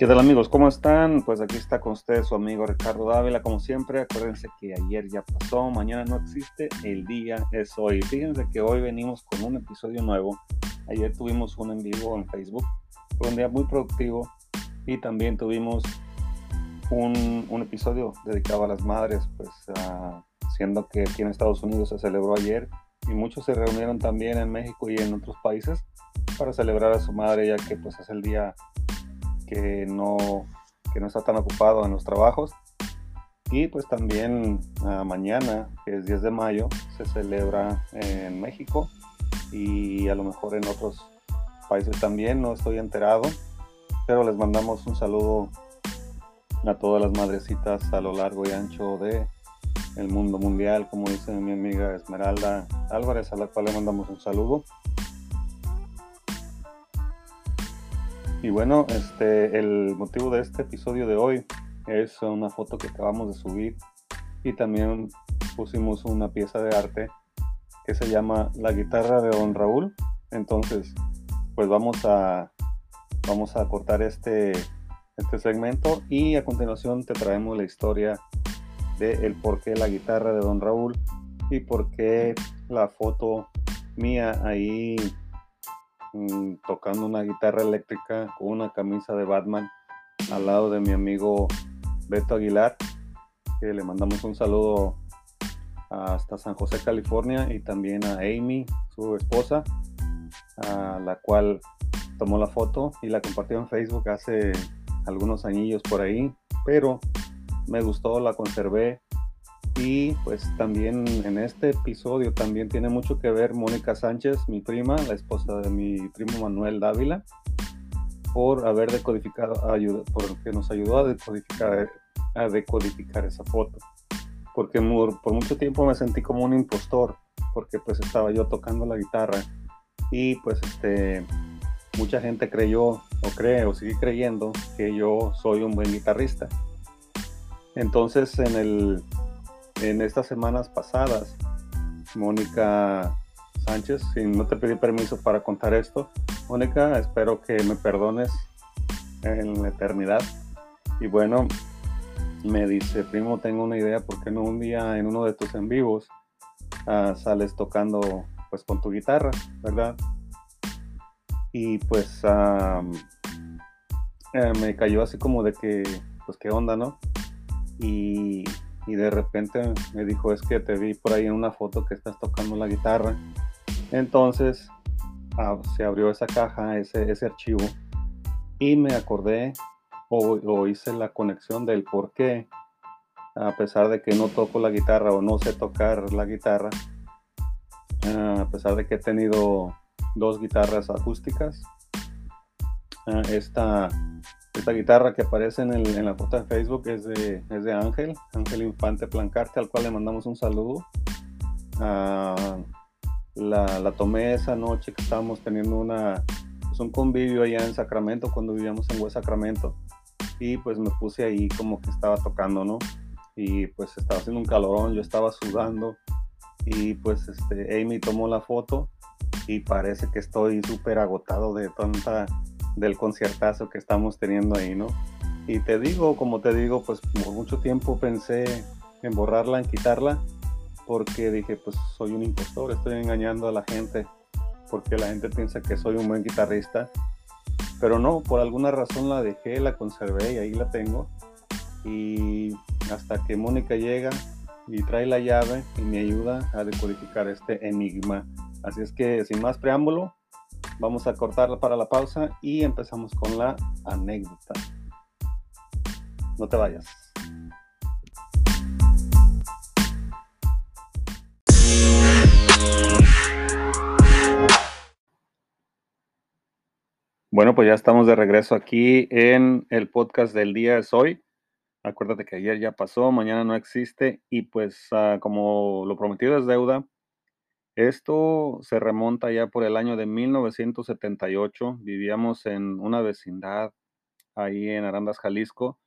¿Qué tal amigos? ¿Cómo están? Pues aquí está con ustedes su amigo Ricardo Dávila, como siempre. Acuérdense que ayer ya pasó, mañana no existe, el día es hoy. Fíjense que hoy venimos con un episodio nuevo. Ayer tuvimos un en vivo en Facebook, fue un día muy productivo y también tuvimos un, un episodio dedicado a las madres, pues siendo que aquí en Estados Unidos se celebró ayer y muchos se reunieron también en México y en otros países para celebrar a su madre ya que pues es el día que no, que no está tan ocupado en los trabajos. Y pues también ah, mañana, que es 10 de mayo, se celebra en México y a lo mejor en otros países también, no estoy enterado, pero les mandamos un saludo a todas las madrecitas a lo largo y ancho de el mundo mundial, como dice mi amiga Esmeralda Álvarez, a la cual le mandamos un saludo. Y bueno, este, el motivo de este episodio de hoy es una foto que acabamos de subir y también pusimos una pieza de arte que se llama La guitarra de Don Raúl. Entonces, pues vamos a, vamos a cortar este, este segmento y a continuación te traemos la historia de el por qué la guitarra de Don Raúl y por qué la foto mía ahí Mm, tocando una guitarra eléctrica con una camisa de Batman al lado de mi amigo Beto Aguilar, que le mandamos un saludo hasta San José, California, y también a Amy, su esposa, a la cual tomó la foto y la compartió en Facebook hace algunos añillos por ahí, pero me gustó, la conservé y pues también en este episodio también tiene mucho que ver Mónica Sánchez, mi prima, la esposa de mi primo Manuel Dávila, por haber decodificado, porque nos ayudó a decodificar, a decodificar esa foto. Porque por mucho tiempo me sentí como un impostor, porque pues estaba yo tocando la guitarra y pues este mucha gente creyó o cree o sigue creyendo que yo soy un buen guitarrista. Entonces en el en estas semanas pasadas, Mónica Sánchez, si no te pedí permiso para contar esto, Mónica, espero que me perdones en la eternidad. Y bueno, me dice, primo, tengo una idea, ¿por qué no un día en uno de tus en vivos ah, sales tocando pues con tu guitarra, ¿verdad? Y pues eh, me cayó así como de que, pues qué onda, ¿no? Y y de repente me dijo, es que te vi por ahí en una foto que estás tocando la guitarra. Entonces se abrió esa caja, ese, ese archivo, y me acordé o, hice la conexión del por qué, a pesar de que no toco la guitarra o no sé tocar la guitarra, ah, a pesar de que he tenido dos guitarras acústicas, ah, esta esta guitarra que aparece en, la foto de Facebook es de, Ángel, Ángel Infante Plancarte, al cual le mandamos un saludo. Ah, la, la, tomé esa noche que estábamos teniendo una, pues un convivio allá en Sacramento, cuando vivíamos en West Sacramento. Y pues me puse ahí como que estaba tocando, ¿no? Y pues estaba haciendo un calorón, yo estaba sudando. Y pues este, Amy tomó la foto y parece que estoy súper agotado de tanta del conciertazo que estamos teniendo ahí, ¿no? Y te digo, como te digo, pues por mucho tiempo pensé en borrarla, en quitarla, porque dije, pues soy un impostor, estoy engañando a la gente, porque la gente piensa que soy un buen guitarrista. Pero no, por alguna razón la dejé, la conservé y ahí la tengo. Y hasta que Mónica llega y trae la llave y me ayuda a decodificar este enigma. Así es que sin más preámbulo, Vamos a cortarla para la pausa y empezamos con la anécdota. No te vayas. Bueno, pues ya estamos de regreso aquí en el podcast del día de hoy. Acuérdate que ayer ya pasó, mañana no existe y pues ah, como lo prometido es deuda, esto se remonta ya por el año de 1978. Vivíamos en una vecindad ahí en Arandas, Jalisco.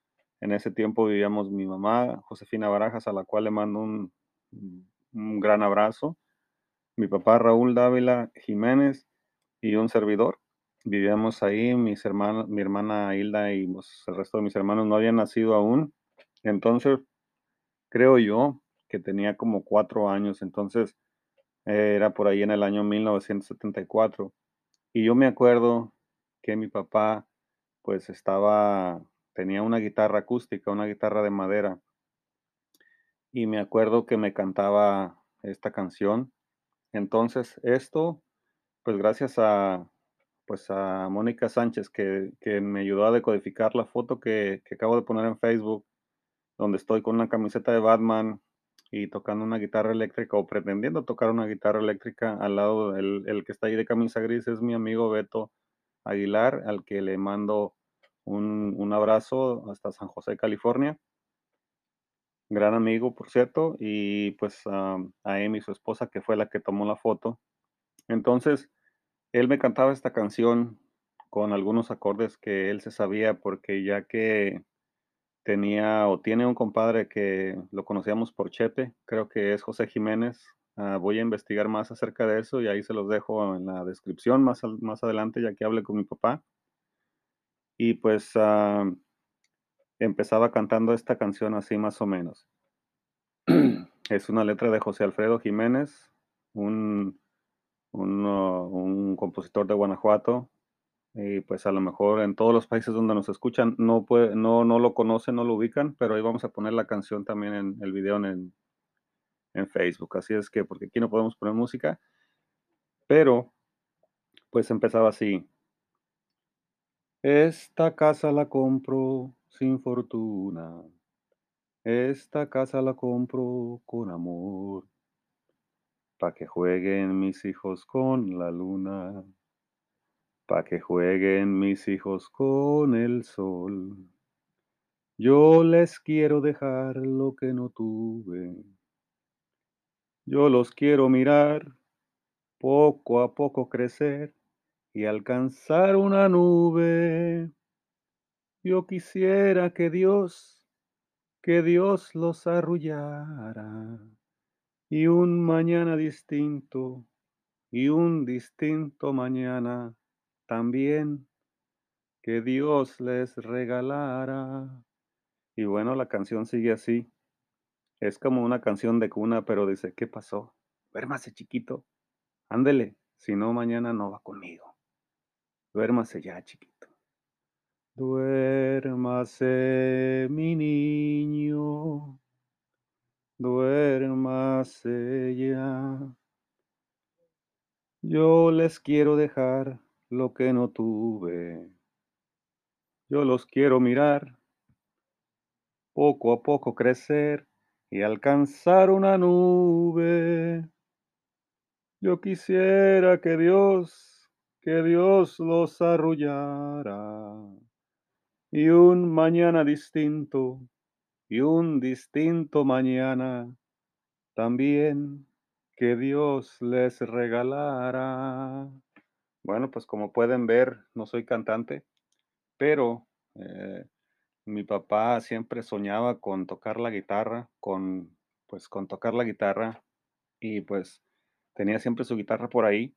En ese tiempo vivíamos mi mamá, Josefina Barajas, a la cual le mando un, gran abrazo. Mi papá Raúl Dávila Jiménez y un servidor. vivíamos ahí, mis hermanos, mi hermana Hilda y pues, el resto de mis hermanos no habían nacido aún. Entonces, creo yo que tenía como cuatro años, entonces era por ahí en el año 1974. Y yo me acuerdo que mi papá pues estaba, tenía una guitarra acústica, una guitarra de madera. Y me acuerdo que me cantaba esta canción. Entonces, esto, pues gracias a, pues a Mónica Sánchez, que, que me ayudó a decodificar la foto que, que acabo de poner en Facebook, donde estoy con una camiseta de Batman y tocando una guitarra eléctrica o pretendiendo tocar una guitarra eléctrica al lado del el que está ahí de camisa gris es mi amigo Beto Aguilar, al que le mando un, un abrazo hasta San José, California. Gran amigo, por cierto, y pues a Amy, su esposa, que fue la que tomó la foto. Entonces, él me cantaba esta canción con algunos acordes que él se sabía, porque ya que tenía o tiene un compadre que lo conocíamos por Chepe, creo que es José Jiménez. Ah, voy a investigar más acerca de eso y ahí se los dejo en la descripción más, más adelante, ya que hable con mi papá. Y pues ah, empezaba cantando esta canción así más o menos. es una letra de José Alfredo Jiménez, un, un, un, compositor de Guanajuato. Y pues a lo mejor en todos los países donde nos escuchan no, puede, no, no lo conocen, no lo ubican, pero ahí vamos a poner la canción también en el video en, en Facebook. Así es que, porque aquí no podemos poner música, pero pues empezaba así. Esta casa la compro sin fortuna. Esta casa la compro con amor. Pa' que jueguen mis hijos con la luna. Pa' que jueguen mis hijos con el sol. Yo les quiero dejar lo que no tuve. Yo los quiero mirar poco a poco crecer y alcanzar una nube. Yo quisiera que Dios, que Dios los arrullara y un mañana distinto y un distinto mañana también que Dios les regalara. Y bueno, la canción sigue así. Es como una canción de cuna, pero dice, ¿qué pasó? Duérmase, chiquito. Ándele, si no, mañana no va conmigo. Duérmase ya, chiquito. Duérmase, mi niño. Duérmase ya. Yo les quiero dejar lo que no tuve. Yo los quiero mirar, poco a poco crecer y alcanzar una nube. Yo quisiera que Dios, que Dios los arrullara y un mañana distinto y un distinto mañana también que Dios les regalara. Bueno, pues como pueden ver, no soy cantante, pero eh, mi papá siempre soñaba con tocar la guitarra, con pues con tocar la guitarra y pues tenía siempre su guitarra por ahí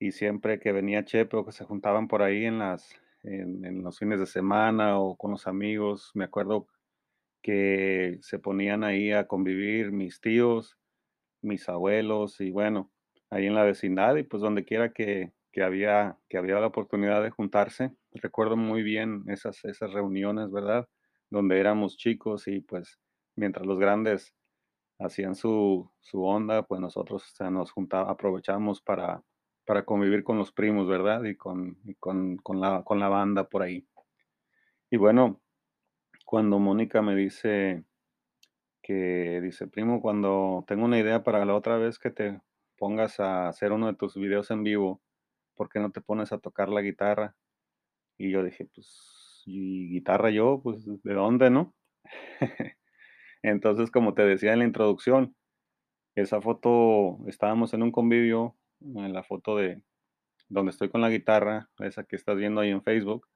y siempre que venía Chepe o que se juntaban por ahí en las en, en los fines de semana o con los amigos, me acuerdo que se ponían ahí a convivir mis tíos, mis abuelos y bueno, ahí en la vecindad y pues donde quiera que, que había, que había la oportunidad de juntarse. Recuerdo muy bien esas, esas reuniones, ¿verdad? Donde éramos chicos y pues mientras los grandes hacían su, su onda, pues nosotros nos juntábamos, aprovechábamos para, para convivir con los primos, ¿verdad? Y, con, con, con, la, con la banda por ahí. Y bueno, cuando Mónica me dice que dice, primo, cuando tengo una idea para la otra vez que te pongas a hacer uno de tus videos en vivo, ¿por qué no te pones a tocar la guitarra? Y yo dije, pues, ¿y guitarra yo? Pues, ¿de dónde, no? Entonces, como te decía en la introducción, esa foto, estábamos en un convivio, en la foto de donde estoy con la guitarra, esa que estás viendo ahí en Facebook,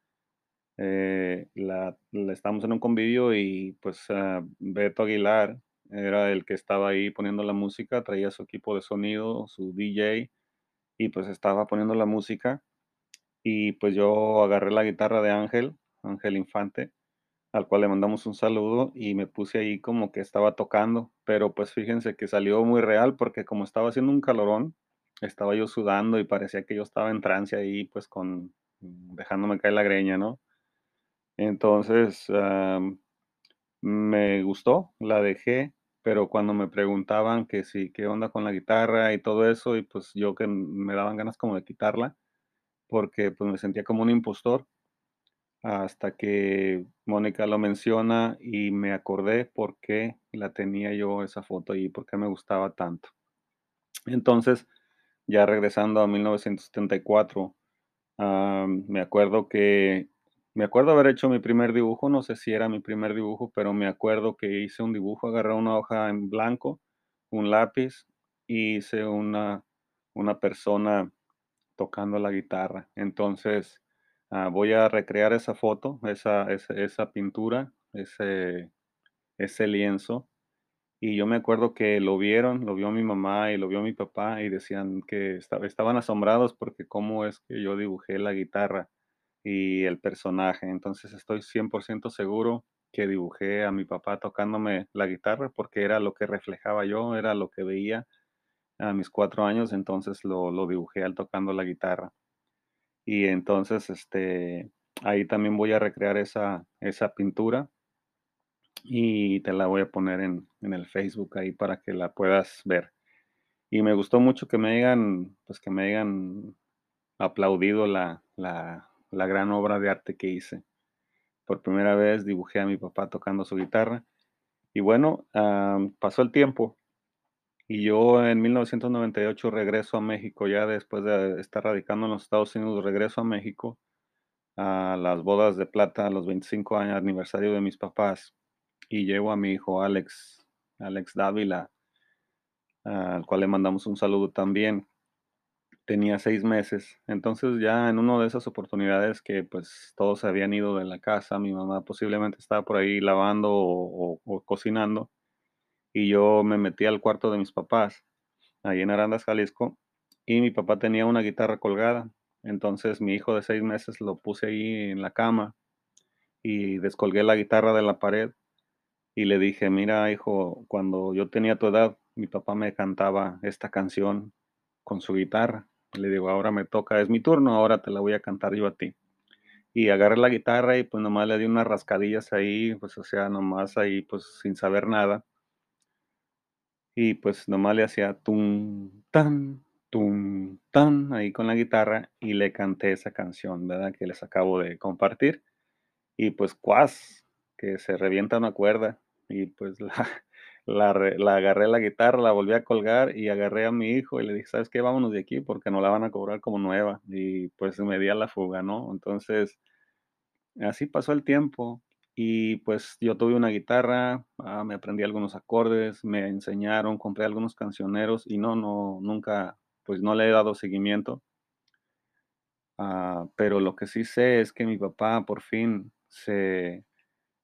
eh, la, estamos en un convivio y pues uh, Beto Aguilar era el que estaba ahí poniendo la música, traía su equipo de sonido, su DJ, y pues estaba poniendo la música y pues yo agarré la guitarra de Ángel, Ángel Infante, al cual le mandamos un saludo y me puse ahí como que estaba tocando, pero pues fíjense que salió muy real porque como estaba haciendo un calorón, estaba yo sudando y parecía que yo estaba en trance ahí pues con dejándome caer la greña, ¿no? Entonces, me gustó, la dejé, pero cuando me preguntaban que sí, qué onda con la guitarra y todo eso, y pues yo que me daban ganas como de quitarla, porque pues me sentía como un impostor, hasta que Mónica lo menciona y me acordé por qué la tenía yo esa foto y por qué me gustaba tanto. Entonces, ya regresando a 1974, me acuerdo que me acuerdo haber hecho mi primer dibujo, no sé si era mi primer dibujo, pero me acuerdo que hice un dibujo, agarré una hoja en blanco, un lápiz, y hice una, una persona tocando la guitarra. Entonces, ah, voy a recrear esa foto, esa, esa, pintura, ese, ese lienzo. Y yo me acuerdo que lo vieron, lo vio mi mamá y lo vio mi papá y decían que estaban asombrados porque cómo es que yo dibujé la guitarra y el personaje. Entonces estoy 100% seguro que dibujé a mi papá tocándome la guitarra porque era lo que reflejaba yo, era lo que veía a mis cuatro años, entonces lo, lo dibujé al tocando la guitarra. Y entonces, este, ahí también voy a recrear esa, esa pintura y te la voy a poner en, en, el Facebook ahí para que la puedas ver. Y me gustó mucho que me hayan, pues que me hayan aplaudido la, la, la gran obra de arte que hice. Por primera vez dibujé a mi papá tocando su guitarra. Y bueno, pasó el tiempo y yo en 1998 regreso a México, ya después de estar radicando en los Estados Unidos, regreso a México a las bodas de plata, a los 25 años aniversario de mis papás, y llevo a mi hijo Alex, Alex Dávila, al cual le mandamos un saludo también tenía seis meses. Entonces ya en una de esas oportunidades que pues todos habían ido de la casa, mi mamá posiblemente estaba por ahí lavando o, cocinando y yo me metí al cuarto de mis papás, ahí en Arandas, Jalisco, y mi papá tenía una guitarra colgada. Entonces mi hijo de seis meses lo puse ahí en la cama y descolgué la guitarra de la pared y le dije, mira hijo, cuando yo tenía tu edad, mi papá me cantaba esta canción con su guitarra le digo, ahora me toca, es mi turno, ahora te la voy a cantar yo a ti. Y agarré la guitarra y pues nomás le di unas rascadillas ahí, pues o sea, nomás ahí pues sin saber nada. Y pues nomás le hacía tum, tan, tum, tan ahí con la guitarra y le canté esa canción, ¿verdad? Que les acabo de compartir. Y pues cuas, que se revienta una cuerda y pues la, la, la, agarré la guitarra, la volví a colgar y agarré a mi hijo y le dije, ¿sabes qué? Vámonos de aquí porque no la van a cobrar como nueva. Y pues me di a la fuga, ¿no? Entonces, así pasó el tiempo y pues yo tuve una guitarra, ah, me aprendí algunos acordes, me enseñaron, compré algunos cancioneros y no, no, nunca, pues no le he dado seguimiento. Ah, pero lo que sí sé es que mi papá por fin se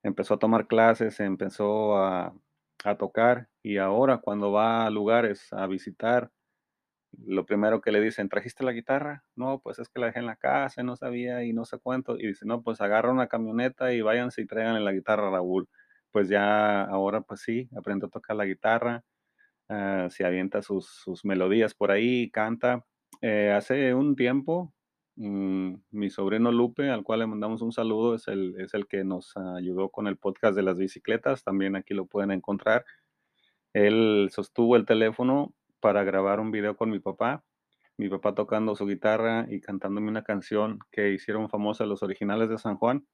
empezó a tomar clases, se empezó a a tocar y ahora cuando va a lugares a visitar, lo primero que le dicen, ¿trajiste la guitarra? No, pues es que la dejé en la casa, no sabía y no sé cuánto. Y dice, no, pues agarra una camioneta y váyanse y traigan la guitarra Raúl. Pues ya ahora pues sí, aprende a tocar la guitarra, uh, se avienta sus, sus, melodías por ahí, canta. Eh, hace un tiempo, mmm, mi sobrino Lupe, al cual le mandamos un saludo, es el, es el que nos ayudó con el podcast de las bicicletas, también aquí lo pueden encontrar. Él sostuvo el teléfono para grabar un video con mi papá, mi papá tocando su guitarra y cantándome una canción que hicieron famosa los originales de San Juan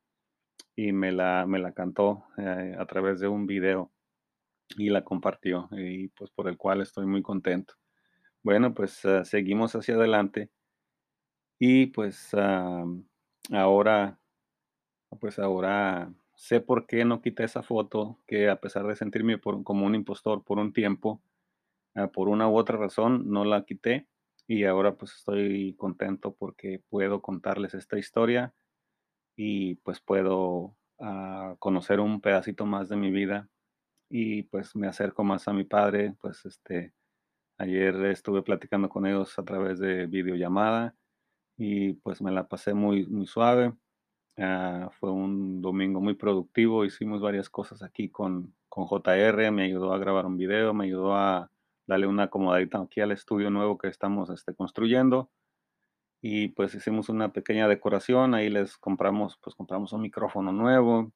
y me la, me la cantó eh, a través de un video y la compartió y pues por el cual estoy muy contento. Bueno, pues uh, seguimos hacia adelante y pues ahora, pues ahora sé por qué no quité esa foto, que a pesar de sentirme como un impostor por un tiempo, ah, por una u otra razón, no la quité. Y ahora pues estoy contento porque puedo contarles esta historia y pues puedo ah, conocer un pedacito más de mi vida y pues me acerco más a mi padre, pues este, ayer estuve platicando con ellos a través de videollamada y pues me la pasé muy, muy suave. Ah, fue un domingo muy productivo, hicimos varias cosas aquí con, con JR, me ayudó a grabar un video, me ayudó a darle una acomodadita aquí al estudio nuevo que estamos este, construyendo y pues hicimos una pequeña decoración, ahí les compramos, pues compramos un micrófono nuevo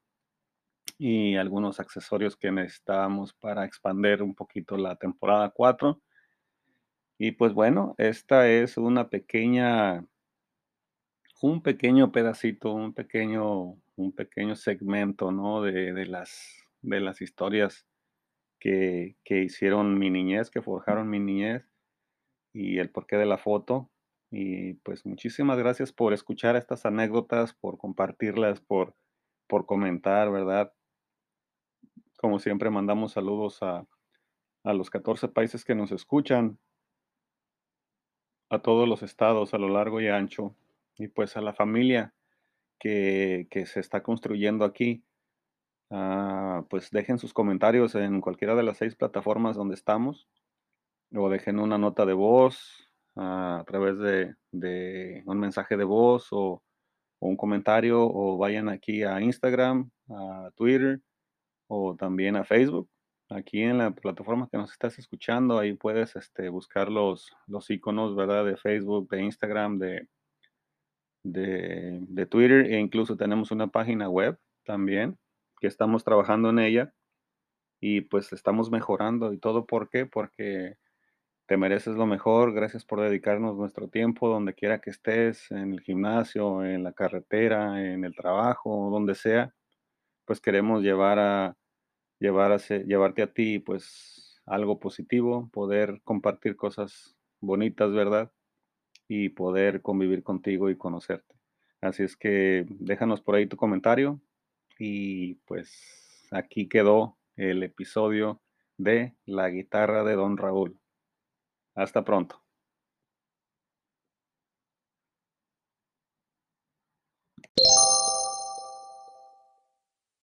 y algunos accesorios que necesitábamos para expandir un poquito la temporada 4. Y pues bueno, esta es una pequeña, un pequeño pedacito, un pequeño, un pequeño segmento, ¿no? De, las, de las historias que, que hicieron mi niñez, que forjaron mi niñez y el porqué de la foto. Y pues muchísimas gracias por escuchar estas anécdotas, por compartirlas, por, por comentar, ¿verdad? Como siempre, mandamos saludos a, a los 14 países que nos escuchan, a todos los estados a lo largo y ancho, y pues a la familia que, que se está construyendo aquí. Ah, pues dejen sus comentarios en cualquiera de las seis plataformas donde estamos, o dejen una nota de voz, a través de, de un mensaje de voz o, o, un comentario o vayan aquí a Instagram, a Twitter o también a Facebook. Aquí en la plataforma que nos estás escuchando, ahí puedes este, buscar los, los iconos, ¿verdad? De Facebook, de Instagram, de, de, de Twitter e incluso tenemos una página web también que estamos trabajando en ella y pues estamos mejorando y todo ¿por qué? Porque te mereces lo mejor. Gracias por dedicarnos nuestro tiempo donde quiera que estés, en el gimnasio, en la carretera, en el trabajo, donde sea. Pues queremos llevar a, llevar a llevarte a ti pues algo positivo, poder compartir cosas bonitas, ¿verdad? Y poder convivir contigo y conocerte. Así es que déjanos por ahí tu comentario y pues aquí quedó el episodio de La guitarra de Don Raúl. Hasta pronto.